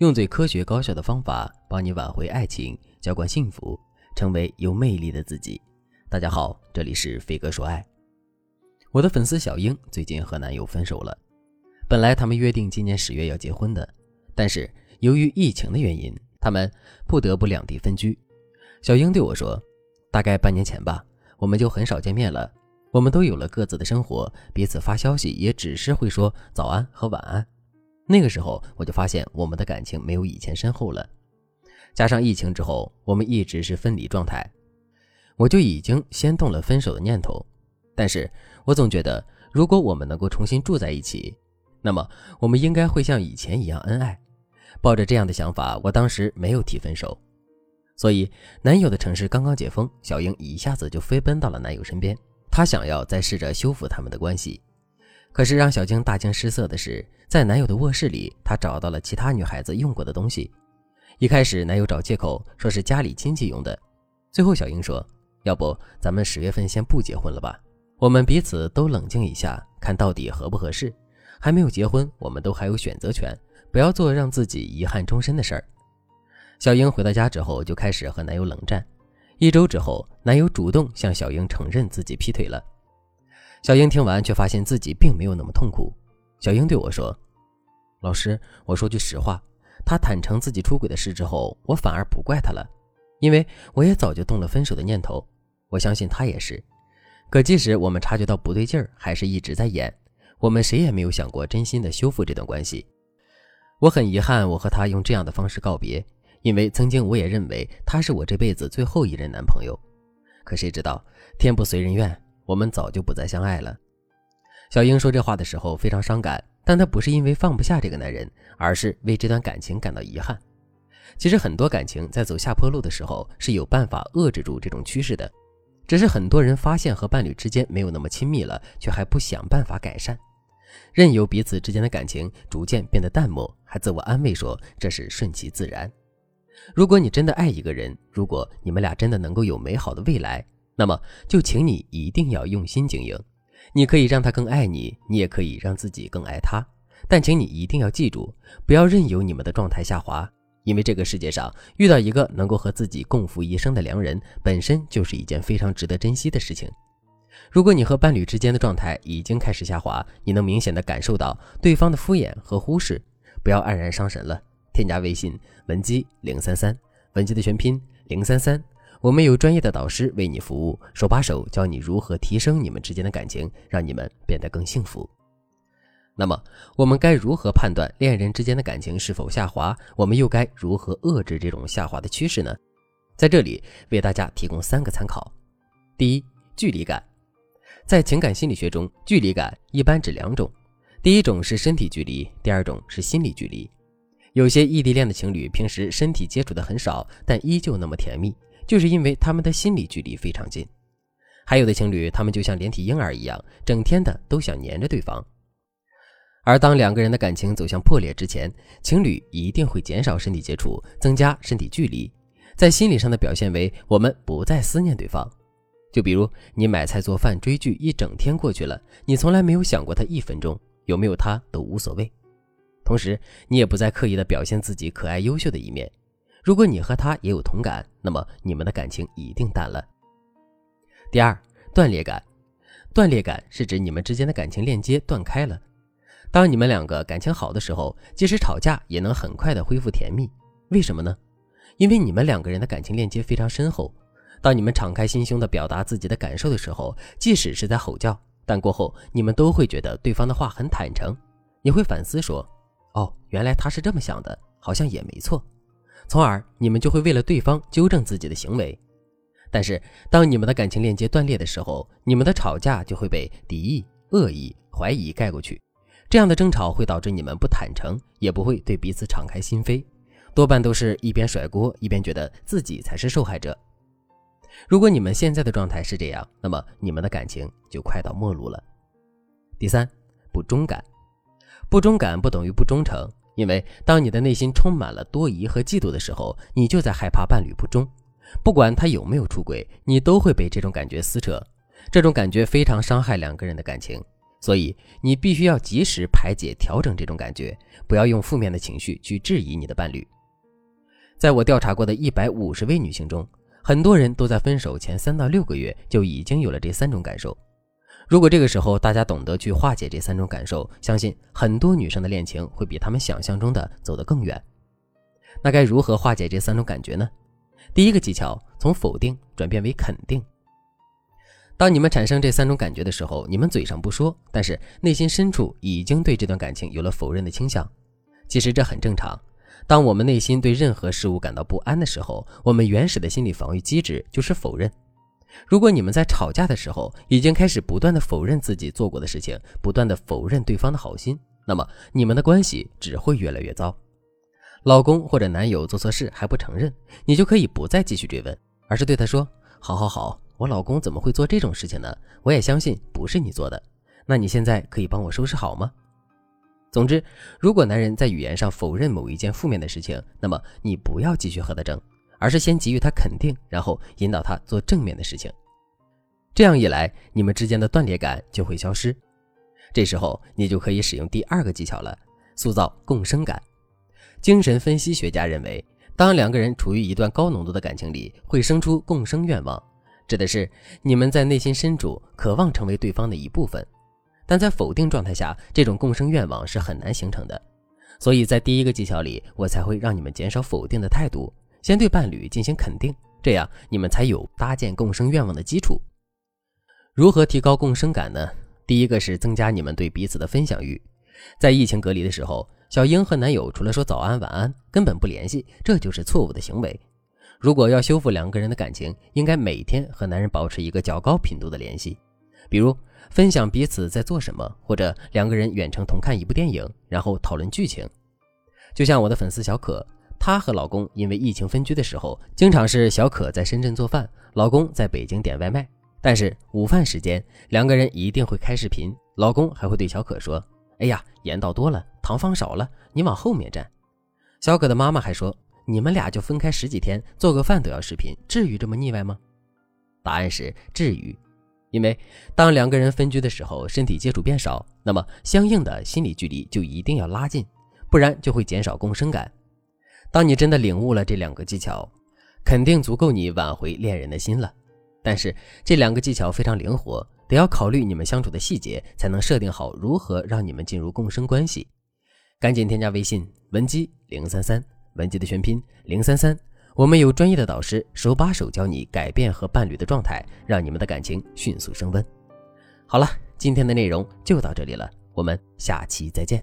用最科学高效的方法帮你挽回爱情，浇灌幸福，成为有魅力的自己。大家好，这里是飞哥说爱。我的粉丝小英最近和男友分手了，本来他们约定今年十月要结婚的，但是由于疫情的原因，他们不得不两地分居。小英对我说：“大概半年前吧，我们就很少见面了。我们都有了各自的生活，彼此发消息也只是会说早安和晚安。那个时候，我就发现我们的感情没有以前深厚了。加上疫情之后，我们一直是分离状态，我就已经先动了分手的念头。但是我总觉得，如果我们能够重新住在一起，那么我们应该会像以前一样恩爱。抱着这样的想法，我当时没有提分手。”所以，男友的城市刚刚解封，小英一下子就飞奔到了男友身边。她想要再试着修复他们的关系。可是让小晶大惊失色的是，在男友的卧室里，她找到了其他女孩子用过的东西。一开始，男友找借口说是家里亲戚用的。最后，小英说：“要不咱们十月份先不结婚了吧？我们彼此都冷静一下，看到底合不合适。还没有结婚，我们都还有选择权，不要做让自己遗憾终身的事儿。”小英回到家之后，就开始和男友冷战。一周之后，男友主动向小英承认自己劈腿了。小英听完，却发现自己并没有那么痛苦。小英对我说：“老师，我说句实话，他坦诚自己出轨的事之后，我反而不怪他了，因为我也早就动了分手的念头。我相信他也是。可即使我们察觉到不对劲儿，还是一直在演。我们谁也没有想过真心的修复这段关系。我很遗憾，我和他用这样的方式告别。”因为曾经我也认为他是我这辈子最后一任男朋友，可谁知道天不随人愿，我们早就不再相爱了。小英说这话的时候非常伤感，但她不是因为放不下这个男人，而是为这段感情感到遗憾。其实很多感情在走下坡路的时候是有办法遏制住这种趋势的，只是很多人发现和伴侣之间没有那么亲密了，却还不想办法改善，任由彼此之间的感情逐渐变得淡漠，还自我安慰说这是顺其自然。如果你真的爱一个人，如果你们俩真的能够有美好的未来，那么就请你一定要用心经营。你可以让他更爱你，你也可以让自己更爱他。但请你一定要记住，不要任由你们的状态下滑，因为这个世界上遇到一个能够和自己共赴一生的良人，本身就是一件非常值得珍惜的事情。如果你和伴侣之间的状态已经开始下滑，你能明显的感受到对方的敷衍和忽视，不要黯然伤神了。添加微信文姬零三三，文姬的全拼零三三，我们有专业的导师为你服务，手把手教你如何提升你们之间的感情，让你们变得更幸福。那么，我们该如何判断恋人之间的感情是否下滑？我们又该如何遏制这种下滑的趋势呢？在这里为大家提供三个参考。第一，距离感，在情感心理学中，距离感一般指两种，第一种是身体距离，第二种是心理距离。有些异地恋的情侣平时身体接触的很少，但依旧那么甜蜜，就是因为他们的心理距离非常近。还有的情侣，他们就像连体婴儿一样，整天的都想黏着对方。而当两个人的感情走向破裂之前，情侣一定会减少身体接触，增加身体距离，在心理上的表现为我们不再思念对方。就比如你买菜做饭追剧一整天过去了，你从来没有想过他一分钟，有没有他都无所谓。同时，你也不再刻意的表现自己可爱优秀的一面。如果你和他也有同感，那么你们的感情一定淡了。第二，断裂感。断裂感是指你们之间的感情链接断开了。当你们两个感情好的时候，即使吵架也能很快的恢复甜蜜。为什么呢？因为你们两个人的感情链接非常深厚。当你们敞开心胸的表达自己的感受的时候，即使是在吼叫，但过后你们都会觉得对方的话很坦诚。你会反思说。哦，原来他是这么想的，好像也没错。从而你们就会为了对方纠正自己的行为。但是当你们的感情链接断裂的时候，你们的吵架就会被敌意、恶意、怀疑盖过去。这样的争吵会导致你们不坦诚，也不会对彼此敞开心扉，多半都是一边甩锅，一边觉得自己才是受害者。如果你们现在的状态是这样，那么你们的感情就快到末路了。第三，不忠感。不忠感不等于不忠诚，因为当你的内心充满了多疑和嫉妒的时候，你就在害怕伴侣不忠。不管他有没有出轨，你都会被这种感觉撕扯。这种感觉非常伤害两个人的感情。所以你必须要及时排解、调整这种感觉，不要用负面的情绪去质疑你的伴侣。在我调查过的一百五十位女性中，很多人都在分手前三到六个月就已经有了这三种感受。如果这个时候大家懂得去化解这三种感受，相信很多女生的恋情会比她们想象中的走得更远。那该如何化解这三种感觉呢？第一个技巧，从否定转变为肯定。当你们产生这三种感觉的时候，你们嘴上不说，但是内心深处已经对这段感情有了否认的倾向。其实这很正常。当我们内心对任何事物感到不安的时候，我们原始的心理防御机制就是否认。如果你们在吵架的时候已经开始不断的否认自己做过的事情，不断的否认对方的好心，那么你们的关系只会越来越糟。老公或者男友做错事还不承认，你就可以不再继续追问，而是对他说：“好好好，我老公怎么会做这种事情呢？我也相信不是你做的。那你现在可以帮我收拾好吗？”总之，如果男人在语言上否认某一件负面的事情，那么你不要继续和他争。而是先给予他肯定，然后引导他做正面的事情。这样一来，你们之间的断裂感就会消失。这时候，你就可以使用第二个技巧了：塑造共生感。精神分析学家认为，当两个人处于一段高浓度的感情里，会生出共生愿望，指的是你们在内心深处渴望成为对方的一部分。但在否定状态下，这种共生愿望是很难形成的。所以在第一个技巧里，我才会让你们减少否定的态度。先对伴侣进行肯定，这样你们才有搭建共生愿望的基础。如何提高共生感呢？第一个是增加你们对彼此的分享欲。在疫情隔离的时候，小英和男友除了说早安晚安，根本不联系，这就是错误的行为。如果要修复两个人的感情，应该每天和男人保持一个较高频度的联系，比如分享彼此在做什么，或者两个人远程同看一部电影，然后讨论剧情。就像我的粉丝小可。她和老公因为疫情分居的时候，经常是小可在深圳做饭，老公在北京点外卖。但是午饭时间，两个人一定会开视频，老公还会对小可说：“哎呀，盐倒多了，糖放少了，你往后面站。”小可的妈妈还说：“你们俩就分开十几天，做个饭都要视频，至于这么腻歪吗？”答案是至于，因为当两个人分居的时候，身体接触变少，那么相应的心理距离就一定要拉近，不然就会减少共生感。当你真的领悟了这两个技巧，肯定足够你挽回恋人的心了。但是这两个技巧非常灵活，得要考虑你们相处的细节，才能设定好如何让你们进入共生关系。赶紧添加微信文姬零三三，文姬的全拼零三三，我们有专业的导师手把手教你改变和伴侣的状态，让你们的感情迅速升温。好了，今天的内容就到这里了，我们下期再见。